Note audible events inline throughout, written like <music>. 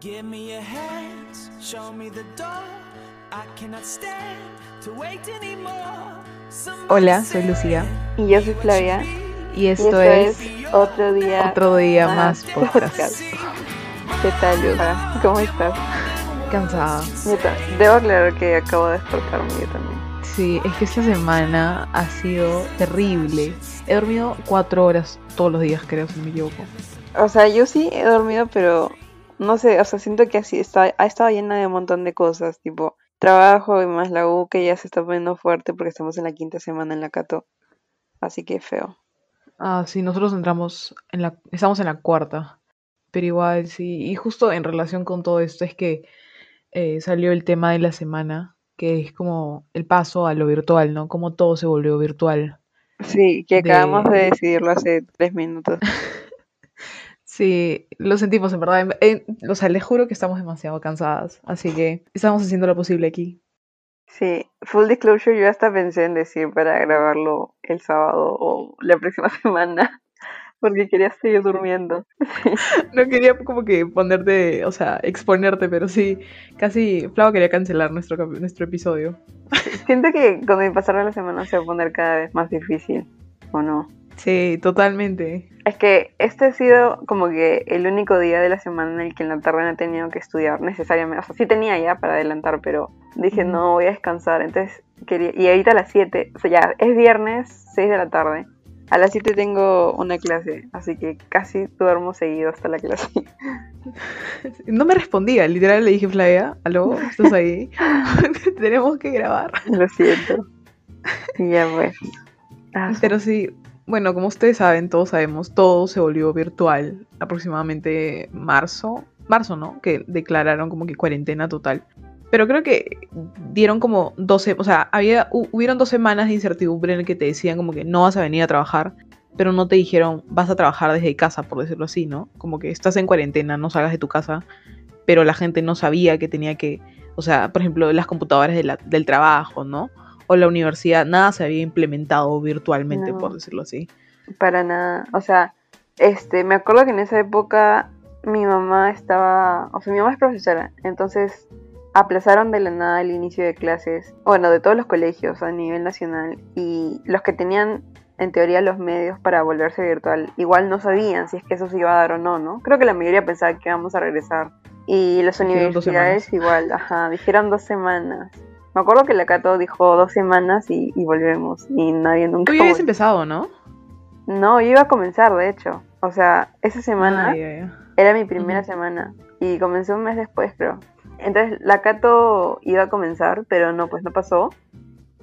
Give me your hands, show me the door. I cannot stand to wait anymore. Hola, soy Lucía Y yo soy Flavia. y Y esto, es, otro día. otro día más podcast. ¿Qué tal, Luca? ¿Cómo estás? Cansada. Debo aclarar que acabo de despertarme yo también. Sí, es que esta semana ha sido terrible. He dormido cuatro horas todos los días, creo, si no me equivoco. O sea, yo sí he dormido, pero no sé, o sea, siento que así está, ha estado llena de un montón de cosas, tipo trabajo y más la U que ya se está poniendo fuerte porque estamos en la quinta semana en la Cato. Así que feo. Ah, sí, nosotros entramos en la, estamos en la cuarta, pero igual sí. Y justo en relación con todo esto es que eh, salió el tema de la semana, que es como el paso a lo virtual, ¿no? Como todo se volvió virtual. Sí, que De- acabamos de decidirlo hace tres minutos. <laughs> Sí, lo sentimos en verdad. En- en- o sea, les juro que estamos demasiado cansadas, así que estamos haciendo lo posible aquí. Sí, full disclosure, yo hasta pensé en decir para grabarlo el sábado o la próxima <laughs> semana, porque quería seguir durmiendo. <laughs> No quería como que ponerte, o sea, exponerte, pero sí, casi Flava quería cancelar nuestro, nuestro episodio. Siento que con el pasar de la semana se va a poner cada vez más difícil, ¿o no? Sí, totalmente. Es que este ha sido como que el único día de la semana en el que en la tarde no he tenido que estudiar necesariamente. O sea, sí tenía ya para adelantar, pero dije, no, voy a descansar. Entonces, quería... Y ahorita a las 7, o sea, ya es viernes, 6 de la tarde. A las 7 tengo una clase, así que casi duermo seguido hasta la clase. <laughs> No me respondía, literal le dije, Flavia, ¿aló? ¿Estás ahí? <laughs> Tenemos que grabar. Lo siento. Y ya pues. Ah, Pero sí, bueno, como ustedes saben, todos sabemos, todo se volvió virtual aproximadamente marzo, marzo, ¿no? Que declararon como que cuarentena total. Pero creo que dieron como 12, o sea, había, hu- hubieron dos semanas de incertidumbre en el que te decían como que no vas a venir a trabajar, pero no te dijeron vas a trabajar desde casa, por decirlo así, ¿no? Como que estás en cuarentena, no salgas de tu casa, pero la gente no sabía que tenía que, o sea, por ejemplo, las computadoras del trabajo, ¿no? O la universidad, nada se había implementado virtualmente, No. por decirlo así. Para nada. O sea, este, me acuerdo que en esa época mi mamá estaba, o sea, mi mamá es profesora, entonces aplazaron de la nada el inicio de clases, bueno, de todos los colegios a nivel nacional y los que tenían en teoría los medios para volverse virtual, igual no sabían si es que eso se iba a dar o no, ¿no? Creo que la mayoría pensaba que íbamos a regresar y las universidades igual, ajá, dijeron dos semanas. Me acuerdo que la Cato dijo dos semanas y, y volvemos y nadie nunca Tú ya habías empezado, ¿no? No, yo iba a comenzar, de hecho. O sea, esa semana era mi primera semana y comencé un mes después, creo. Entonces, la Cato iba a comenzar, pero no, pues no pasó.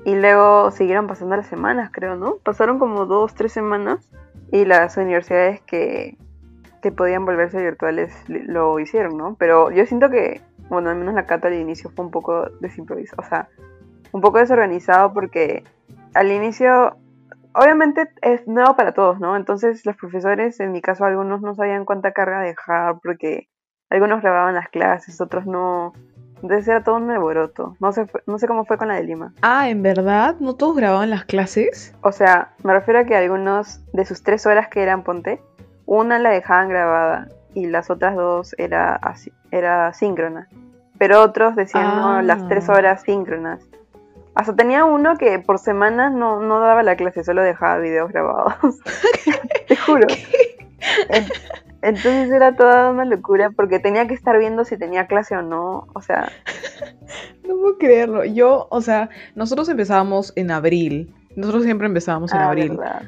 Y luego siguieron pasando las semanas, creo, ¿no? Pasaron como dos, tres semanas y las universidades que, que podían volverse virtuales lo hicieron, ¿no? Pero yo siento que, bueno, al menos la Cato al inicio fue un poco desimprovisado, o sea, un poco desorganizado porque al inicio, obviamente es nuevo para todos, ¿no? Entonces los profesores, en mi caso algunos no sabían cuánta carga dejar porque algunos grababan las clases, otros no. Entonces era todo un alboroto. No sé, no sé cómo fue con la de Lima. Ah, ¿en verdad? ¿No todos grababan las clases? O sea, me refiero a que algunos de sus tres horas que eran ponte, una la dejaban grabada y las otras dos era así, era síncrona. Pero otros decían no, Ah. las tres horas síncronas. Hasta tenía uno que por semana no, no daba la clase, solo dejaba videos grabados. <laughs> Te juro. En- Entonces era toda una locura porque tenía que estar viendo si tenía clase o no. O sea, No puedo creerlo. Yo, o sea, nosotros empezábamos en abril. Nosotros siempre empezábamos en ah, abril. verdad.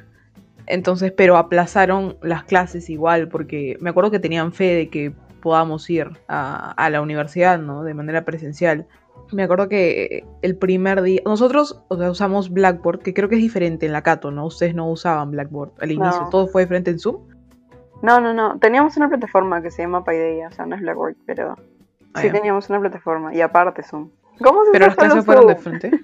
Entonces, pero aplazaron las clases igual, porque me acuerdo que tenían fe de que podamos ir a, a la universidad, ¿no? De manera presencial. Me acuerdo que el primer día, nosotros o sea, usamos Blackboard, que creo que es diferente en la Cato, ¿no? Ustedes no usaban Blackboard al inicio, No. todo fue frente en Zoom. No, no, no. Teníamos una plataforma que se llama Paideia, o sea, no es Blackboard, pero Ah, sí teníamos una plataforma y aparte Zoom. ¿Cómo se Pero las clases fueron de frente. <laughs>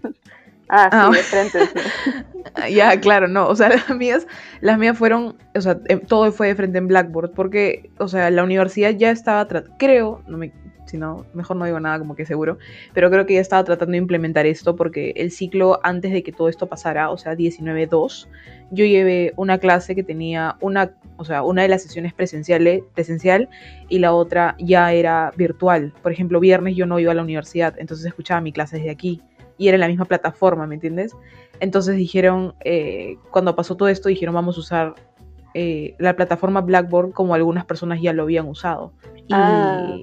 Ah, sí, Ah. de frente. sí. <laughs> <laughs> Ya, claro, no. O sea, <laughs> las mías, las mías fueron, o sea, em, todo fue de frente en Blackboard, porque, o sea, la universidad ya estaba, creo, no me, si no, mejor no digo nada como que seguro, pero creo que ella estaba tratando de implementar esto porque el ciclo antes de que todo esto pasara, o sea, 19-2, yo llevé una clase que tenía una, o sea, una de las sesiones presenciales, presencial y la otra ya era virtual. Por ejemplo, viernes yo no iba a la universidad, entonces escuchaba mi clase desde aquí y era en la misma plataforma, ¿me entiendes? Entonces dijeron, eh, cuando pasó todo esto, dijeron vamos a usar eh, la plataforma Blackboard como algunas personas ya lo habían usado. Y, Ah.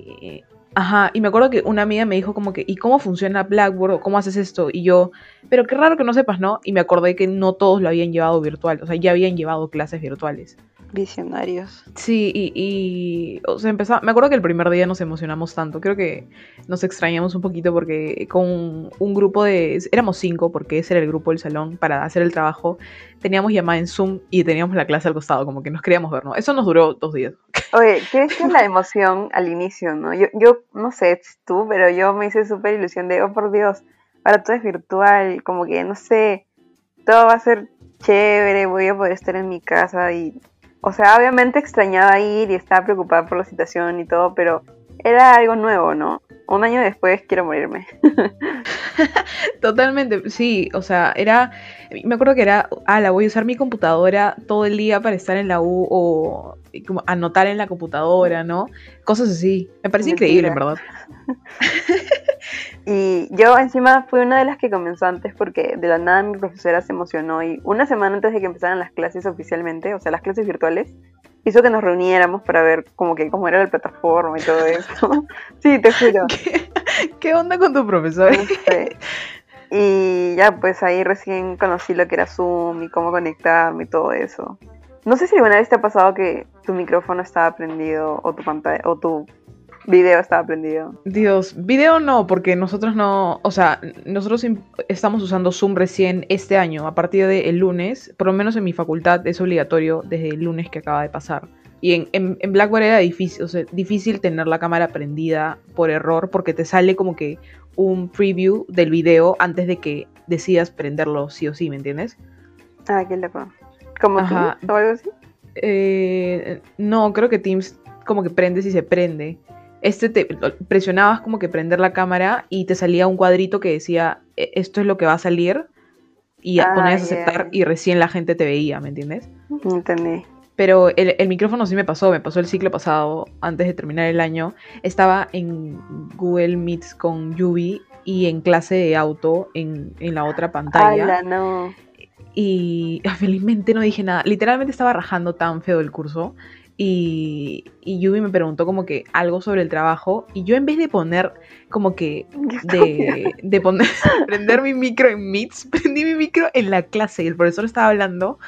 Ajá, y me acuerdo que una amiga me dijo como que, ¿y cómo funciona Blackboard? o ¿Cómo haces esto? Y yo, pero qué raro que no sepas, ¿no? Y me acordé que no todos lo habían llevado virtual, o sea, ya habían llevado clases virtuales. Visionarios. Sí, y, y o sea, empezaba, me acuerdo que el primer día nos emocionamos tanto, creo que nos extrañamos un poquito porque con un grupo de, éramos cinco, porque ese era el grupo del salón, para hacer el trabajo, teníamos llamada en Zoom y teníamos la clase al costado, como que nos queríamos ver, ¿no? Eso nos duró dos días. <laughs> Oye, ¿qué es la emoción al inicio, no? Yo, yo no sé tú, pero yo me hice súper ilusión de, oh por Dios, ahora todo es virtual, como que, no sé, todo va a ser chévere, voy a poder estar en mi casa y, o sea, obviamente extrañaba ir y estaba preocupada por la situación y todo, pero era algo nuevo, ¿no? Un año después quiero morirme. <laughs> Totalmente, sí, o sea, era, me acuerdo que era, ah, la voy a usar mi computadora todo el día para estar en la U o como anotar en la computadora, ¿no? Cosas así. Me parece Mentira. increíble, en verdad. <laughs> Y yo encima fui una de las que comenzó antes porque de la nada mi profesora se emocionó y una semana antes de que empezaran las clases oficialmente, o sea, las clases virtuales, hizo que nos reuniéramos para ver como que cómo era la plataforma y todo eso. <laughs> sí, te juro. <laughs> ¿Qué, qué onda con tu profesor? No sé. Y ya pues ahí recién conocí lo que era Zoom y cómo conectarme y todo eso. No sé si alguna vez te ha pasado que tu micrófono estaba prendido o tu pantalla o tu video estaba prendido. Dios, video no, porque nosotros no, o sea, nosotros estamos usando Zoom recién este año, a partir del lunes, por lo menos en mi facultad es obligatorio desde el lunes que acaba de pasar. Y en, en, en Blackboard era difícil, o sea, difícil tener la cámara prendida por error porque te sale como que un preview del video antes de que decidas prenderlo sí o sí, ¿me entiendes? Ah, qué loco. ¿Como tú o algo así? Eh, no, creo que Teams como que prendes y se prende. Este te presionabas como que prender la cámara y te salía un cuadrito que decía "E- esto es lo que va a salir y Ah, ponías a ya. aceptar y recién la gente te veía, ¿me entiendes? Entendí. Pero el, el micrófono sí me pasó, me pasó el ciclo pasado, antes de terminar el año. Estaba en Google Meets con Yubi y en clase de auto en, en la otra pantalla. Ala, no. Y ah, <laughs> felizmente no dije nada. Literalmente estaba rajando tan feo el curso. Y, y Yubi me preguntó como que algo sobre el trabajo. Y yo en vez de poner como que de, de poner, <laughs> prender mi micro en Meets, <laughs> prendí mi micro en la clase. Y el profesor estaba hablando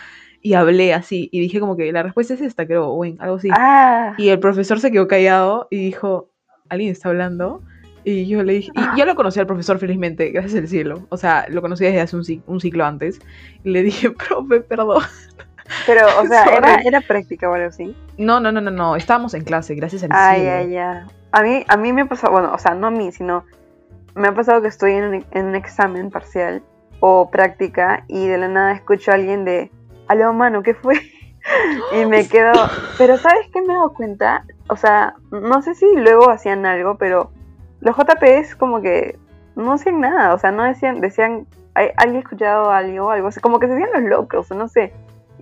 y hablé así. Y dije como que la respuesta es esta, creo, o algo así. Ah, Y el profesor se quedó callado y dijo, ¿alguien está hablando? Y yo le dije, y yo lo conocí al profesor felizmente, gracias al cielo. O sea, lo conocí desde hace un, un ciclo antes. Y le dije, profe, perdón. <laughs> pero, o sea, era, era práctica o algo así. No, no, no, no, no. Estábamos en clase, gracias al Ay, cielo. ay, ya. A mí, a mí me ha pasado, bueno, o sea, no a mí, sino me ha pasado que estoy en un, en un examen parcial o práctica y de la nada escucho a alguien de, aló, mano, ¿qué fue? <laughs> y me <gasps> quedo, pero ¿sabes qué me he dado cuenta? O sea, no sé si luego hacían algo, pero los JPs como que no hacían nada, o sea, no decían, decían, "Ay, ¿alguien ha escuchado algo? Algo así, como que se hacían los locos, no sé.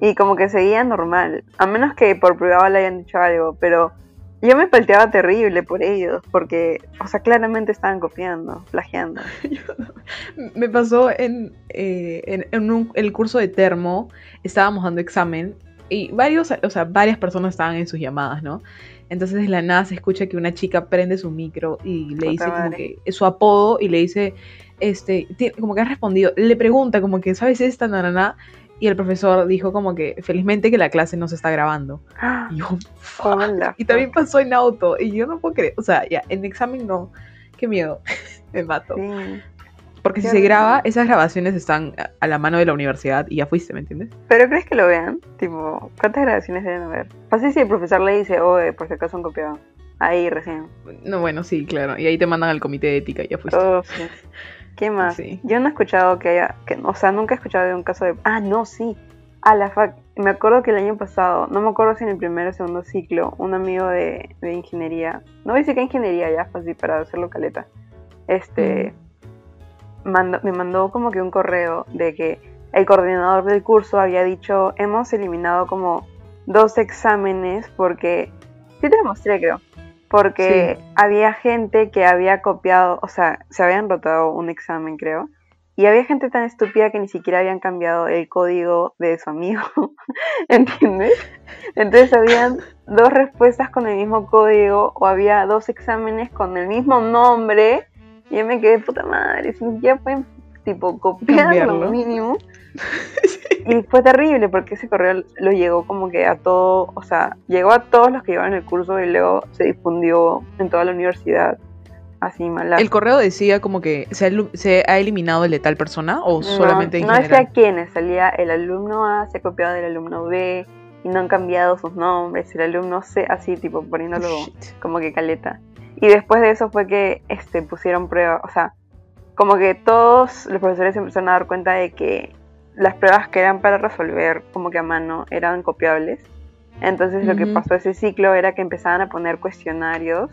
Y como que seguía normal, a menos que por privado le hayan dicho algo, pero yo me palteaba terrible por ellos, porque, o sea, claramente estaban copiando, plagiando. <laughs> Me pasó en, eh, en, en un- el curso de termo, estábamos dando examen y varios, o sea, varias personas estaban en sus llamadas, ¿no? Entonces de la nada se escucha que una chica prende su micro y le dice como que es su apodo y le dice, este, como que ha respondido, le pregunta como que, ¿sabes esta nanana? Y el profesor dijo como que felizmente que la clase no se está grabando. <gasps> Y yo. Hola. Y también pasó en auto y yo no puedo creer, o sea, ya, en examen no, qué miedo, <laughs> me mato. Sí. Porque si se graba, esas grabaciones están a- a la mano de la universidad y ya fuiste, ¿me entiendes? Pero crees que lo vean? Tipo, ¿cuántas grabaciones deben haber? Pasa si el profesor le dice, oye, por si acaso han copiado. Ahí recién. No, bueno, sí, claro. Y ahí te mandan al comité de ética y ya fuiste. Oh, sí. <laughs> ¿Qué más? Sí. Yo no he escuchado que haya, que, o sea, nunca he escuchado de un caso de... Ah, no, sí. A la fac, me acuerdo que el año pasado, no me acuerdo si en el primer o segundo ciclo, un amigo de, de ingeniería, no voy a decir que ingeniería ya, fue así para hacerlo caleta, este, mandó- me mandó como que un correo de que el coordinador del curso había dicho, hemos eliminado como dos exámenes porque, sí te lo mostré creo, porque Sí. había gente que había copiado, o sea, se habían rotado un examen creo, y había gente tan estúpida que ni siquiera habían cambiado el código de su amigo, <laughs> ¿entiendes? Entonces habían dos respuestas con el mismo código o había dos exámenes con el mismo nombre y yo me quedé puta madre, si ni siquiera pueden tipo copiar lo mínimo. Y fue terrible porque ese correo lo llegó como que a todo, o sea, llegó a todos los que llevaban el curso y luego se difundió en toda la universidad. Así mala. ¿El correo decía como que se ha, elu- se ha eliminado el de tal persona o solamente en no general? decía quiénes, salía el alumno A, se ha copiado del alumno B y no han cambiado sus nombres, el alumno C, así tipo poniéndolo Shit. como que caleta. Y después de eso fue que este, pusieron pruebas, o sea, como que todos los profesores se empezaron a dar cuenta de que las pruebas que eran para resolver como que a mano eran copiables. Entonces lo que pasó ese ciclo era que empezaban a poner cuestionarios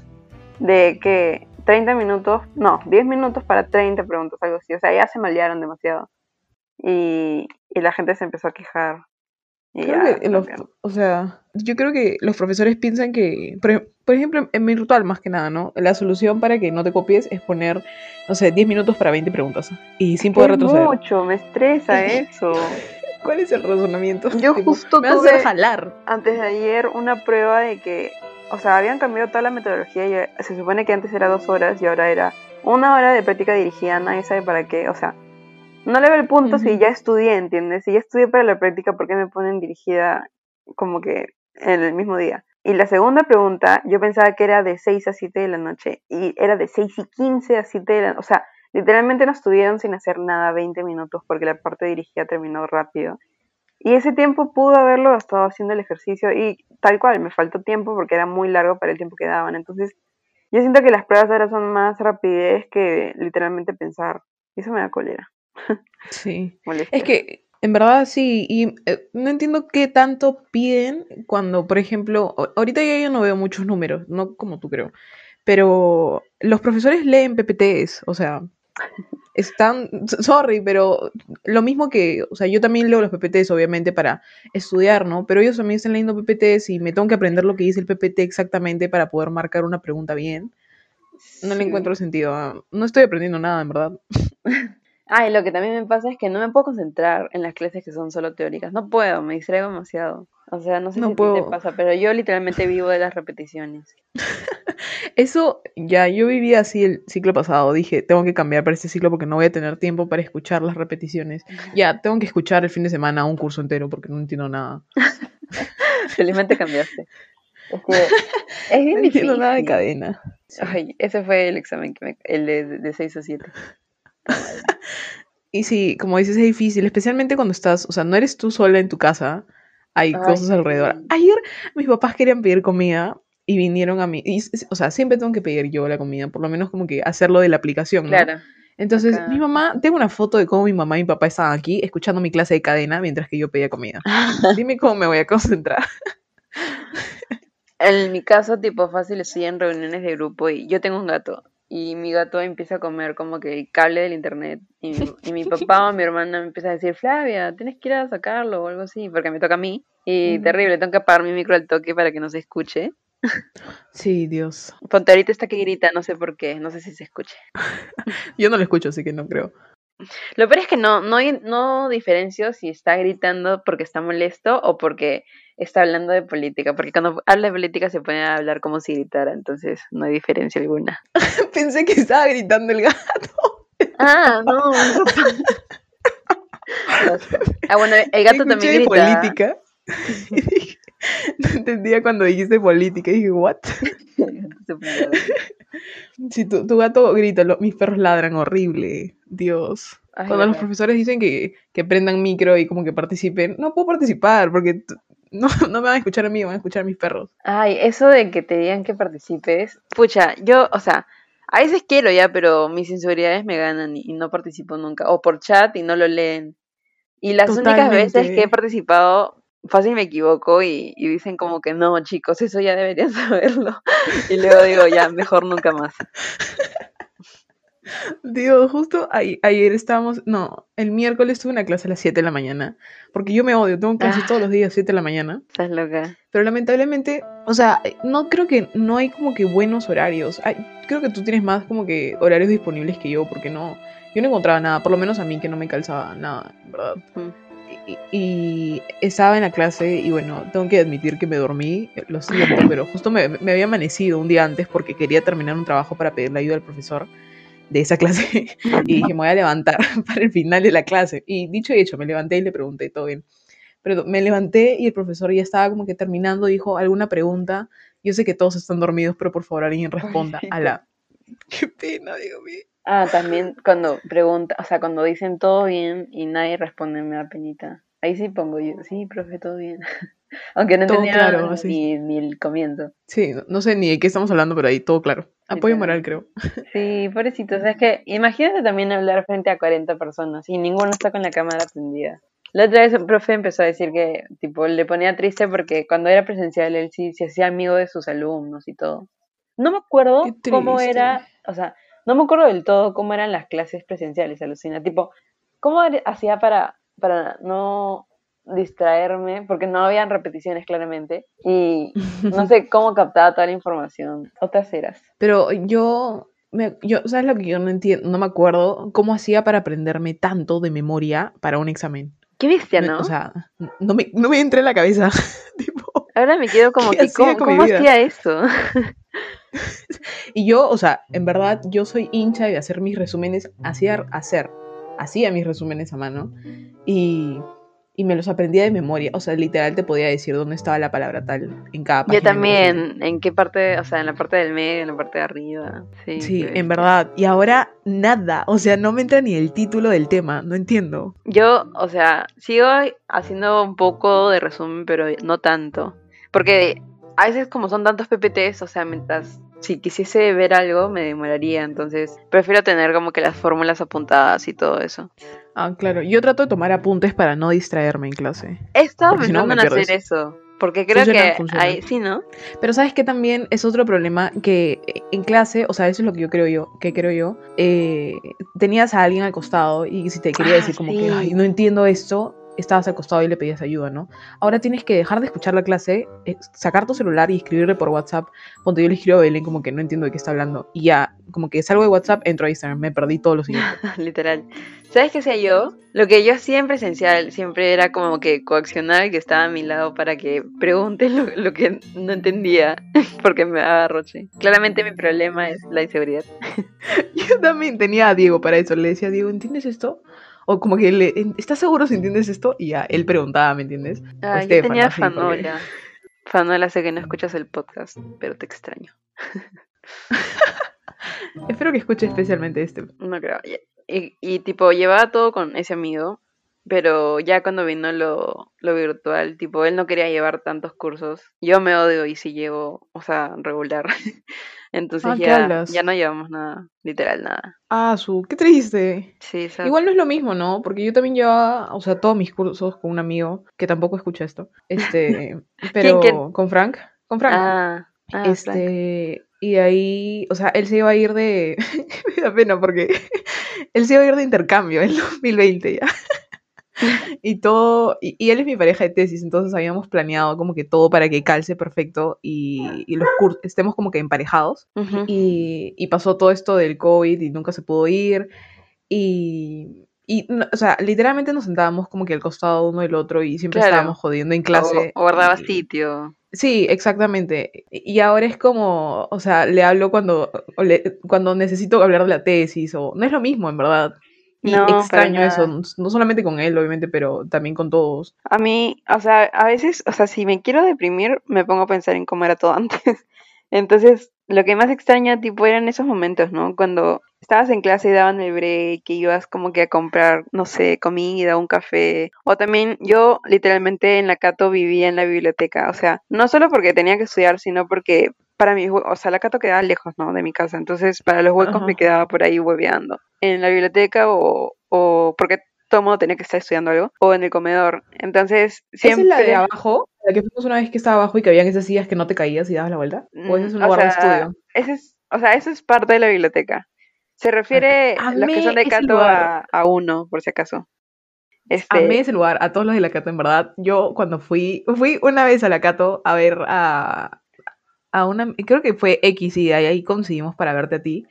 de que 30 minutos, no, 10 minutos para 30 preguntas, algo así. O sea, ya se malearon demasiado. Y, y la gente se empezó a quejar. Creo que los- o sea, yo creo que los profesores piensan que, por, por ejemplo, en virtual más que nada, ¿no? La solución para que no te copies es poner, no sé, 10 minutos para 20 preguntas y sin poder retroceder. mucho, me estresa eso. <laughs> ¿Cuál es el razonamiento? Yo justo me tuve- jalar. antes de ayer una prueba de que, o sea, habían cambiado toda la metodología y se supone que antes era dos horas y ahora era una hora de práctica dirigida, nadie sabe para qué, o sea, no le veo el punto si ya estudié, ¿entiendes? Si ya estudié para la práctica, ¿por qué me ponen dirigida como que en el mismo día? Y la segunda pregunta, yo pensaba que era de 6 a 7 de la noche y era de 6 y 15 a 7 de la O sea, literalmente nos estuvieron sin hacer nada 20 minutos porque la parte dirigida terminó rápido. Y ese tiempo pudo haberlo estado haciendo el ejercicio y tal cual, me faltó tiempo porque era muy largo para el tiempo que daban. Entonces, yo siento que las pruebas ahora son más rapidez que literalmente pensar. Eso me da cólera. Sí. molestia. Es que, en verdad, sí, y eh, no entiendo qué tanto piden cuando, por ejemplo, ahorita ya yo no veo muchos números, no como tú creo, pero los profesores leen PPTs, o sea, están, sorry, pero lo mismo que, o sea, yo también leo los PPTs, obviamente, para estudiar, ¿no? Pero ellos también están leyendo PPTs y me tengo que aprender lo que dice el PPT exactamente para poder marcar una pregunta bien. No le encuentro sentido. ah, No estoy aprendiendo nada, en verdad. <laughs> Ah, y lo que también me pasa es que no me puedo concentrar en las clases que son solo teóricas. No puedo, me distraigo demasiado. O sea, no sé No si a puedo. te pasa, pero yo literalmente vivo de las repeticiones. <laughs> Eso, ya, yo viví así el ciclo pasado. Dije, tengo que cambiar para este ciclo porque no voy a tener tiempo para escuchar las repeticiones. Ya, tengo que escuchar el fin de semana un curso entero porque no entiendo nada. <laughs> Felizmente cambiaste. Es que <laughs> es bien No entiendo nada de cadena. Ay, ese fue el examen, que me, el de, de 6 o 7. <laughs> Y sí, como dices, es difícil, especialmente cuando estás, o sea, no eres tú sola en tu casa, hay Ay, cosas alrededor. Ayer mis papás querían pedir comida y vinieron a mí. Y, o sea, siempre tengo que pedir yo la comida, por lo menos como que hacerlo de la aplicación, ¿no? Claro. Entonces, Acá. mi mamá, tengo una foto de cómo mi mamá y mi papá estaban aquí escuchando mi clase de cadena mientras que yo pedía comida. <laughs> Dime cómo me voy a concentrar. En mi caso, tipo fácil, estoy en reuniones de grupo y yo tengo un gato. Y mi gato empieza a comer como que el cable del internet. Y mi, y mi papá <laughs> o mi hermana me empieza a decir, Flavia, tienes que ir a sacarlo o algo así, porque me toca a mí. Y terrible, tengo que apagar mi micro al toque para que no se escuche. Sí, Dios. Ponte ahorita está que grita, no sé por qué, no sé si se escuche. <laughs> Yo no lo escucho, así que no creo. Lo peor es que no, no, no diferencio si está gritando porque está molesto o porque está hablando de política, porque cuando habla de política se pone a hablar como si gritara, entonces no hay diferencia alguna. <laughs> Pensé que estaba gritando el gato. Ah, no. <laughs> Ah, bueno, el gato Escuché también de grita. política. <laughs> <laughs> No entendía cuando dijiste política. Dije, ¿what? <laughs> Si tu, tu gato grita, lo- mis perros ladran horrible. Dios. Ay, Cuando los verdad. profesores dicen que, que prendan micro y como que participen, no puedo participar porque no, <laughs> no me van a escuchar a mí, van a escuchar a mis perros. Ay, eso de que te digan que participes. Pucha, yo, o sea, a veces quiero ya, pero mis inseguridades me ganan y, no participo nunca. O por chat y no lo leen. Y las únicas veces que he participado, fácil me equivoco y, y dicen como que no, chicos, eso ya deberían <laughs> saberlo. Y luego digo, ya, mejor nunca más. Digo, justo a- ayer estábamos, no, el miércoles tuve una clase a las 7 de la mañana, porque yo me odio, tengo clases Ah. todos los días 7 de la mañana, Estás loca. pero lamentablemente, o sea, no creo que, no hay como que buenos horarios, Ay, creo que tú tienes más como que horarios disponibles que yo, porque no, yo no encontraba nada, por lo menos a mí que no me calzaba nada, ¿verdad? Y, y estaba en la clase y bueno, tengo que admitir que me dormí, lo siento, pero justo me, me había amanecido un día antes porque quería terminar un trabajo para pedirle ayuda al profesor de esa clase <laughs> y dije, me voy a levantar <laughs> para el final de la clase. Y dicho y hecho, me levanté y le pregunté, todo bien. Pero me levanté y el profesor ya estaba como que terminando, dijo, ¿alguna pregunta? Yo sé que todos están dormidos, pero por favor alguien responda. A la... Qué pena, Dios mío. Ah, también cuando pregunta, o sea, cuando dicen todo bien y nadie responde, me da penita. Ahí sí pongo yo, sí, profe, todo bien. <laughs> Aunque no entendía claro, ni, ni el comienzo. Sí, no, no sé ni de qué estamos hablando, pero ahí todo claro. Apoyo moral, creo. Sí, <laughs> pobrecito. O sea, es que imagínate también hablar frente a 40 personas y ninguno está con la cámara prendida. La otra vez un profe empezó a decir que, tipo, le ponía triste porque cuando era presencial él sí se hacía amigo de sus alumnos y todo. No me acuerdo cómo era, o sea, no me acuerdo del todo cómo eran las clases presenciales, alucina. Tipo, ¿cómo hacía para, para no distraerme? Porque no habían repeticiones claramente. Y no sé <laughs> cómo captaba toda la información. Otras eras. Pero yo, me, yo, ¿sabes lo que yo no entiendo? No me acuerdo cómo hacía para aprenderme tanto de memoria para un examen. Qué bestia, ¿no? O sea, no me, no me entra en la cabeza. <laughs> tipo, Ahora me quedo como ¿Qué <laughs> que, ¿cómo, cómo hacía eso? y yo, o sea, en verdad, yo soy hincha de hacer mis resúmenes, hacía, hacer, hacía mis resúmenes a mano y, y me los aprendía de memoria. O sea, literal te podía decir dónde estaba la palabra tal en cada página. Yo también, ¿en qué parte? O sea, en la parte del medio, en la parte de arriba. Sí, Sí, bestia. en verdad. Y ahora nada. O sea, no me entra ni el título del tema. No entiendo. Yo, o sea, sigo haciendo un poco de resumen, pero no tanto. Porque a veces como son tantos PPTs, o sea, mientras si quisiese ver algo me demoraría, entonces prefiero tener como que las fórmulas apuntadas y todo eso. Ah, claro. Yo trato de tomar apuntes para no distraerme en clase. He estado pensando en hacer eso, porque creo Funciona, que funciona. hay, sí, ¿no? Pero sabes que también es otro problema que en clase, o sea, eso es lo que yo creo yo, que creo yo, eh, tenías a alguien al costado y si te quería Ah, decir como que, ay, no entiendo esto, estabas al costado y le pedías ayuda, ¿no? Ahora tienes que dejar de escuchar la clase, eh, sacar tu celular y escribirle por WhatsApp. Cuando yo le escribo a Belén como que no entiendo de qué está hablando. Y ya, como que salgo de WhatsApp, entro a Instagram, me perdí todo lo siguiente. <laughs> Literal. ¿Sabes qué hacía yo? Lo que yo hacía en presencial siempre era como que coaccionar al que estaba a mi lado para que pregunte lo, lo que no entendía, <laughs> porque me daba roche. Claramente mi problema es la inseguridad. <laughs> Yo también tenía a Diego para eso. Le decía, Diego, ¿entiendes esto? O como que le, ¿estás seguro si entiendes esto? Y ya, él preguntaba, ¿me entiendes? Ah, yo tenía porque- Fanola. Fanola, sé que no escuchas el podcast, pero te extraño. <laughs> Espero que escuche especialmente este. No creo. Y, y- tipo, llevaba todo con ese amigo, pero ya cuando vino lo, lo virtual, tipo, él no quería llevar tantos cursos. Yo me odio y sí llevo, o sea, regular. <laughs> Entonces Ah, ¿qué ya, ya no llevamos nada, literal nada. Ah, su, qué triste. Sí, Igual no es lo mismo, ¿no? Porque yo también llevaba, o sea, todos mis cursos con un amigo que tampoco escucha esto. <laughs> Este, pero quién? con Frank, con Frank. Ah, ah, Frank. este, y de ahí, o sea, él se iba a ir de, <laughs> me da pena porque <laughs> él se iba a ir de intercambio en 2020 ya. <laughs> Y todo, y, y él es mi pareja de tesis, entonces habíamos planeado como que todo para que calce perfecto y, y los cursos estemos como que emparejados. Y, y pasó todo esto del COVID y nunca se pudo ir. Y, y, no- o sea, literalmente nos sentábamos como que al costado uno del otro y siempre Claro. estábamos jodiendo en clase. O, o guardaba sitio. Sí, exactamente. Y ahora es como, o sea, le hablo cuando, o le- cuando necesito hablar de la tesis o no es lo mismo, en verdad. Y No, extraño eso, no solamente con él, obviamente, pero también con todos. A mí, o sea, a veces, o sea, si me quiero deprimir, me pongo a pensar en cómo era todo <laughs> antes. Entonces, lo que más extraña, tipo, eran esos momentos, ¿no? Cuando estabas en clase y daban el break, y ibas como que a comprar, no sé, comida, un café. O también yo, literalmente, en la Cato vivía en la biblioteca. O sea, no solo porque tenía que estudiar, sino porque para mí, o sea, la Cato quedaba lejos, ¿no? De mi casa. Entonces, para los huecos Ajá. me quedaba por ahí hueveando. En la biblioteca o, o porque todo el mundo tenía que estar estudiando algo, o en el comedor. Entonces, ¿Esa siempre... es la de abajo? ¿La que fuimos una vez que estaba abajo y que habían esas sillas que no te caías y dabas la vuelta? ¿O ese es un Mm, lugar de estudio? Ese es, o sea, eso es parte de la biblioteca. Se refiere Ah, los que son de Cato a, a uno, por si acaso. Este, Amé ese lugar, a todos los de la Cato, en verdad. Yo cuando fui, fui una vez a la Cato a ver a, a una, creo que fue X y ahí, ahí conseguimos para verte a ti.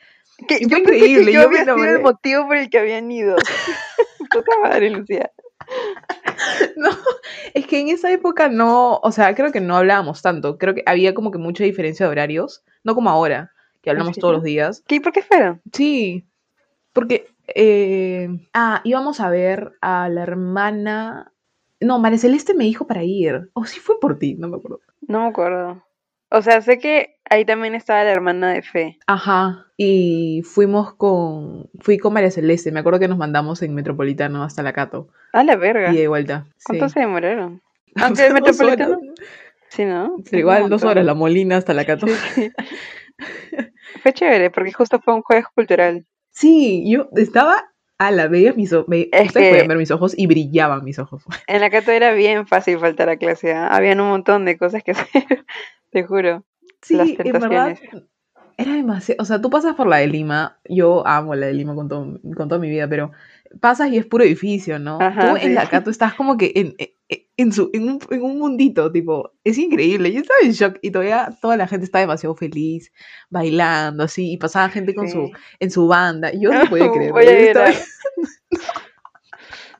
que yo increíble, que yo yo había sido el motivo por el que habían ido. <laughs> Puta madre, Lucía. No, es que en esa época no, o sea, creo que no hablábamos tanto. Creo que había como que mucha diferencia de horarios, no como ahora, que hablamos todos los días. ¿Qué? ¿Por qué fueron? Sí, porque, eh, ah, íbamos a ver a la hermana, no, María Celeste me dijo para ir, o sí fue por ti, no me acuerdo. No me acuerdo. O sea, sé que ahí también estaba la hermana de Fe. Ajá, y fuimos con, fui con María Celeste, me acuerdo que nos mandamos en Metropolitano hasta la Cato, A la verga. y de vuelta. ¿Cuánto sí. se demoraron? <laughs> Aunque el dos metropolitano. Sí, ¿no? Pero igual dos horas, la Molina hasta la Cato. Sí, sí. <laughs> Fue chévere porque justo fue un jueves cultural. Sí, yo estaba a la veía mis ojos, Es ustedes que- podían ver mis ojos y brillaban mis ojos. En la Cato era bien fácil faltar a clase. ¿ah? Habían un montón de cosas que <laughs> hacer. Te juro. Sí, Las en verdad era demasiado, o sea, tú pasas por la de Lima, yo amo la de Lima con, todo- con toda mi vida, pero pasas y es puro edificio, ¿no? Ajá, tú en sí. la Cato estás como que en, en, en su, en, un, en un mundito, tipo, es increíble, yo estaba en shock y todavía toda la gente estaba demasiado feliz, bailando así, y pasaba gente con su, Sí. en su banda, yo no podía <laughs> creerlo. Voy a yo estaba-. <laughs>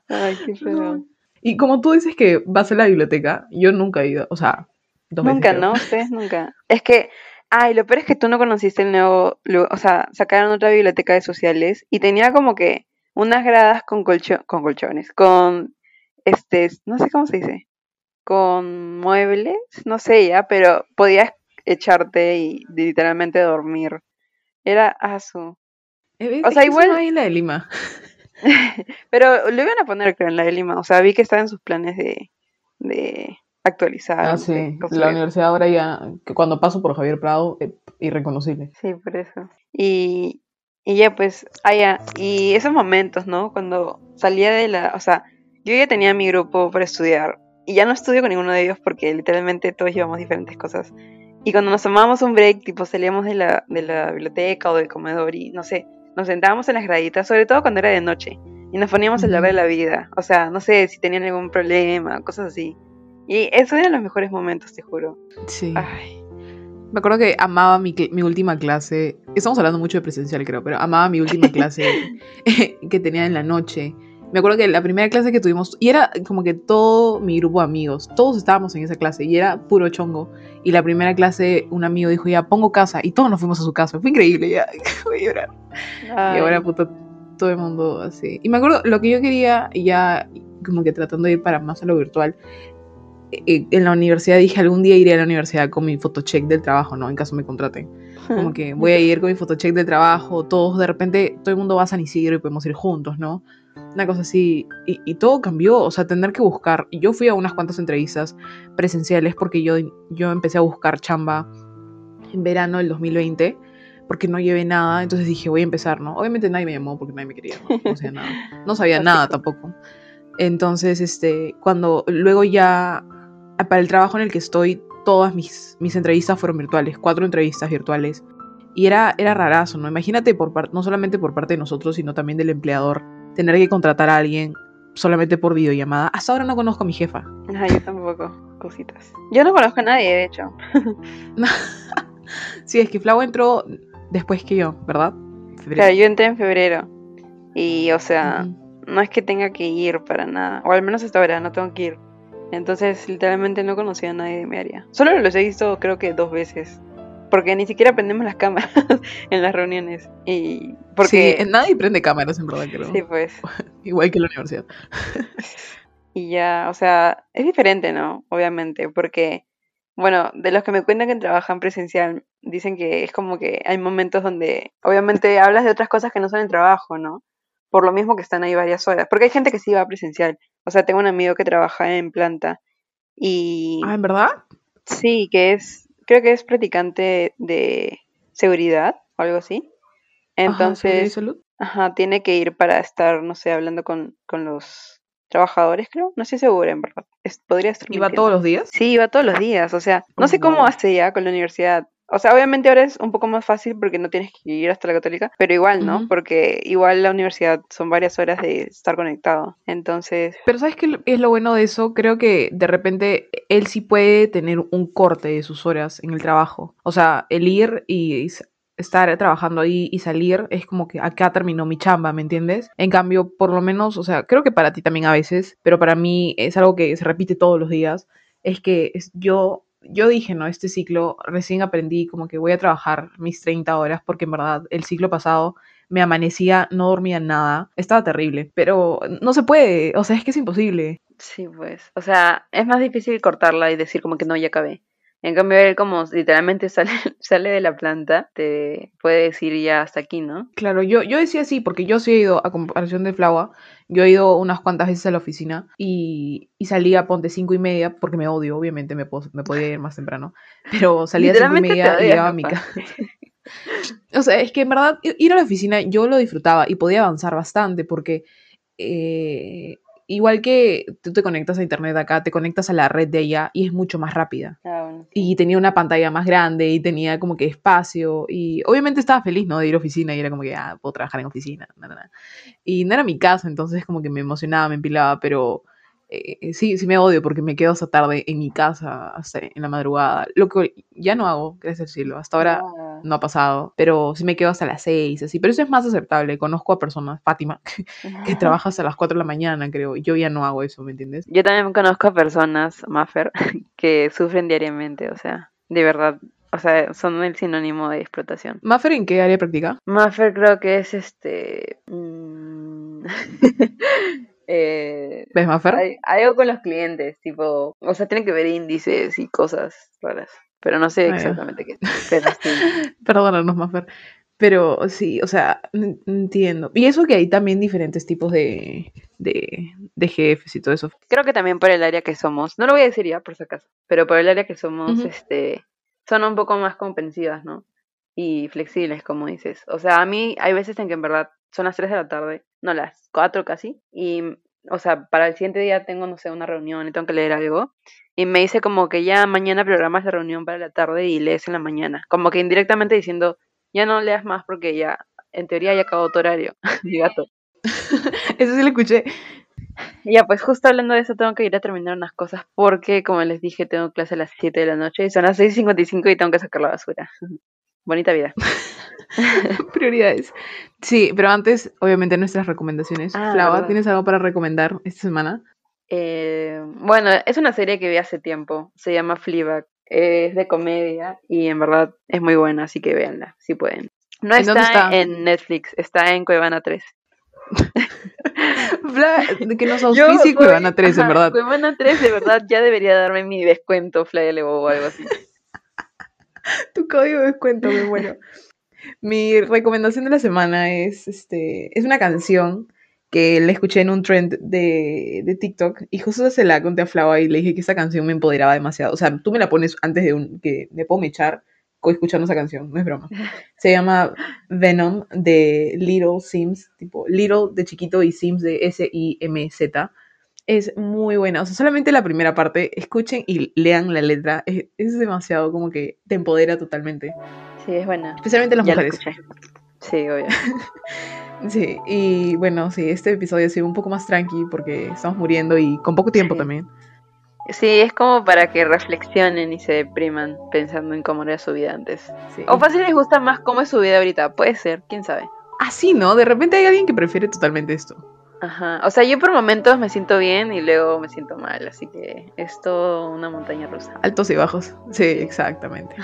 Ay, qué feo. Y como tú dices que vas a la biblioteca, yo nunca he ido, o sea, dos Nunca. ¿no? <laughs> Ustedes nunca. Es que, ay, lo peor es que tú no conociste el nuevo, o sea, sacaron otra biblioteca de sociales y tenía como que unas gradas con colcho- con colchones, con, este, no sé cómo se dice, con muebles, no sé ya, pero podías echarte y literalmente dormir. Era asu. Eh, O es sea, igual- en la de Lima. <laughs> Pero lo iban a poner, creo, en la de Lima. O sea, vi que estaba en sus planes de, de actualizar. Ah, sí. La universidad ahora ya, que cuando paso por Javier Prado, eh, irreconocible. Sí, por eso. Y, y ya pues, allá, y esos momentos, ¿no? Cuando salía de la, o sea, yo ya tenía mi grupo para estudiar y ya no estudio con ninguno de ellos porque literalmente todos llevamos diferentes cosas. Y cuando nos tomábamos un break, tipo salíamos de la, de la biblioteca o del comedor y no sé, nos sentábamos en las graditas, sobre todo cuando era de noche, y nos poníamos a hablar de la vida. O sea, no sé si tenían algún problema, cosas así. Y esos eran los mejores momentos, te juro. Sí. Ay, Me acuerdo que amaba mi, mi última clase. Estamos hablando mucho de presencial, creo, pero amaba mi última clase <laughs> <laughs> que tenía en la noche. Me acuerdo que la primera clase que tuvimos, y era como que todo mi grupo de amigos, todos estábamos en esa clase y era puro chongo. Y la primera clase, un amigo dijo, ya pongo casa, y todos nos fuimos a su casa. Fue increíble, ya. <laughs> Voy a llorar. Y ahora, puta, todo el mundo así. Y me acuerdo, lo que yo quería, ya como que tratando de ir para más a lo virtual, en la universidad dije, algún día iré a la universidad con mi fotocheck del trabajo, ¿no? En caso me contraten. Como que voy a ir con mi fotocheck del trabajo, todos, de repente, todo el mundo va a San Isidro y podemos ir juntos, ¿no? Una cosa así. Y, y todo cambió, o sea, tener que buscar. Yo fui a unas cuantas entrevistas presenciales porque yo, yo empecé a buscar chamba en verano del 2020 porque no llevé nada, entonces dije, voy a empezar, ¿no? Obviamente nadie me llamó porque nadie me quería, no, no sabía nada. No sabía <laughs> nada tampoco. Entonces, este, cuando luego ya, para el trabajo en el que estoy, todas mis, mis entrevistas fueron virtuales, cuatro entrevistas virtuales. Y era, era rarazo, ¿no? Imagínate, por no solamente por parte de nosotros, sino también del empleador, tener que contratar a alguien solamente por videollamada. Hasta ahora no conozco a mi jefa. Ay, yo tampoco, cositas. Yo no conozco a nadie, de hecho. <laughs> Sí, es que Flau entró después que yo, ¿verdad? Febrero. Claro, yo entré en febrero. Y, o sea, no es que tenga que ir para nada. O al menos hasta ahora, no tengo que ir. Entonces, literalmente no conocía a nadie de mi área. Solo los he visto, creo que dos veces. Porque ni siquiera prendemos las cámaras <laughs> en las reuniones. Y. Porque. Sí, nadie prende cámaras, en verdad, creo. Sí, pues. <laughs> Igual que en la universidad. <laughs> Y ya, o sea, es diferente, ¿no? Obviamente, porque, bueno, de los que me cuentan que trabajan presencial, dicen que es como que hay momentos donde, obviamente, hablas de otras cosas que no son el trabajo, ¿no? Por lo mismo que están ahí varias horas. Porque hay gente que sí va presencial. O sea, tengo un amigo que trabaja en planta y Ah, ¿en verdad? sí, que es, creo que es practicante de seguridad o algo así. Ajá, ¿seguridad y Entonces, salud? Ajá, tiene que ir para estar, no sé, hablando con, con los trabajadores, creo. No estoy segura, en verdad. Es- podría estar ¿Iba mintiendo. todos los días? Sí, iba todos los días. O sea, no sé cómo hace ya con la universidad. O sea, obviamente ahora es un poco más fácil porque no tienes que ir hasta la católica, pero igual, ¿no? Porque igual la universidad son varias horas de estar conectado. Entonces, Pero ¿sabes qué es lo bueno de eso? Creo que de repente él sí puede tener un corte de sus horas en el trabajo. O sea, el ir y estar trabajando ahí y salir es como que acá terminó mi chamba, ¿me entiendes? En cambio, por lo menos, o sea, creo que para ti también a veces, pero para mí es algo que se repite todos los días, es que es- yo... Yo dije, ¿no? Este ciclo recién aprendí como que voy a trabajar mis 30 horas porque en verdad el ciclo pasado me amanecía, no dormía nada, estaba terrible, pero no se puede, o sea, es que es imposible. sí, pues. O sea, es más difícil cortarla y decir como que no, ya acabé. En cambio, él como literalmente <laughs> sale, sale de la planta, te puede decir ya hasta aquí, ¿no? Claro, yo, yo decía sí, porque yo sí he ido, a comparación de Flava, yo he ido unas cuantas veces a la oficina y, y salía, ponte cinco y media, porque me odio, obviamente me, puedo- me podía ir más temprano, <laughs> pero salía a cinco y media y llegaba a mi casa. <laughs> O sea, es que en verdad ir a la oficina yo lo disfrutaba y podía avanzar bastante porque eh, igual que tú te conectas a internet acá, te conectas a la red de allá y es mucho más rápida. Ah, bueno. Y tenía una pantalla más grande y tenía como que espacio y obviamente estaba feliz, ¿no? De ir a oficina y era como que, ah, puedo trabajar en oficina. na, na, na. Y no era mi casa, entonces como que me emocionaba, me empilaba, pero eh, sí, sí me odio porque me quedo hasta tarde en mi casa, hasta en la madrugada. Lo que ya no hago, gracias al cielo. Hasta ahora Ah. No ha pasado, pero sí me quedo hasta las seis, así. Pero eso es más aceptable. Conozco a personas, Fátima, <laughs> que trabaja hasta las 4 de la mañana, creo. Yo ya no hago eso, ¿me entiendes? Yo también conozco a personas, Maffer, <laughs> que sufren diariamente, o sea, de verdad, o sea, son el sinónimo de explotación. Maffer, ¿en qué área practica? Maffer creo que es este... mm, <laughs> eh, ¿Ves, Maffer? hay- algo con los clientes, tipo, o sea, tienen que ver índices y cosas raras, pero no sé Ah, exactamente qué. <laughs> Pero sí. <laughs> Perdónanos, Maffer. Pero sí, o sea, entiendo. Y eso que hay también diferentes tipos de, de, de jefes y todo eso. Creo que también por el área que somos, no lo voy a decir ya por si acaso, pero por el área que somos, este, son un poco más comprensivas, ¿no? Y flexibles, como dices. O sea, a mí hay veces en que en verdad son las 3 de la tarde, no las 4 casi, y, o sea, para el siguiente día tengo, no sé, una reunión y tengo que leer algo, y me dice como que ya mañana programas la reunión para la tarde y lees en la mañana, como que indirectamente diciendo, ya no leas más porque ya, en teoría ya acabó tu horario, <laughs> mi gato. <laughs> Eso sí lo escuché. Ya, pues justo hablando de eso, tengo que ir a terminar unas cosas porque, como les dije, tengo clase a las 7 de la noche y son las 6.55 y tengo que sacar la basura. Bonita vida. <laughs> Prioridades. Sí, pero antes, obviamente, nuestras recomendaciones. Ah, Flava, verdad. ¿tienes algo para recomendar esta semana? Eh, bueno, es una serie que vi hace tiempo, se llama Fleabag, es de comedia y en verdad es muy buena, así que véanla, si pueden. No ¿En está, dónde está? en Netflix, está en Cuevana 3. <laughs> Fla, de que nos <laughs> auspicie Cuevana 3, en ajá, verdad. Cuevana 3 de verdad ya debería darme mi descuento, Flavia Lebo o algo así. <laughs> Tu código de descuento, muy bueno. Mi recomendación de la semana es, este, es una canción que la escuché en un trend de, de TikTok y justo se la conté a Flava y le dije que esa canción me empoderaba demasiado. O sea, tú me la pones antes de un, que me puedo mechar escuchando esa canción, no es broma. <laughs> Se llama Venom de Little Sims, tipo Little de chiquito y Sims de S-I-M-Z. Es muy buena, o sea, solamente la primera parte, escuchen y lean la letra, es, es demasiado como que te empodera totalmente, Sí, es buena. especialmente las ya mujeres. Sí, obvio. <laughs> Sí, y bueno, sí, este episodio ha sido un poco más tranqui porque estamos muriendo y con poco tiempo Sí. también. Sí, es como para que reflexionen y se depriman pensando en cómo era su vida antes. Sí. O fácil les gusta más cómo es su vida ahorita, puede ser, quién sabe. Así, ¿no? De repente hay alguien que prefiere totalmente esto. Ajá, o sea, yo por momentos me siento bien y luego me siento mal, así que es todo una montaña rusa. Altos y bajos. Sí, exactamente.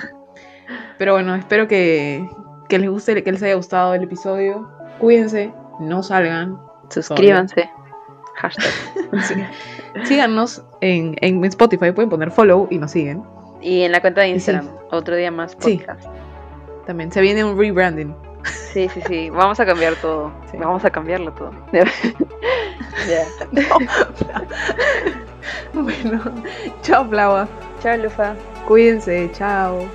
Pero bueno, espero que, que les guste, que les haya gustado el episodio. Cuídense, no salgan. Suscríbanse. Hashtag. <laughs> Sí. Síganos en, en Spotify, pueden poner follow y nos siguen. Y en la cuenta de sí. Instagram, otro día más Sí. podcast. También se viene un rebranding. Sí, sí, sí, vamos a cambiar todo. Sí. Vamos a cambiarlo todo. <laughs> ya. <laughs> Bueno, chao, Flava. Chao, Lufa. Cuídense, chao.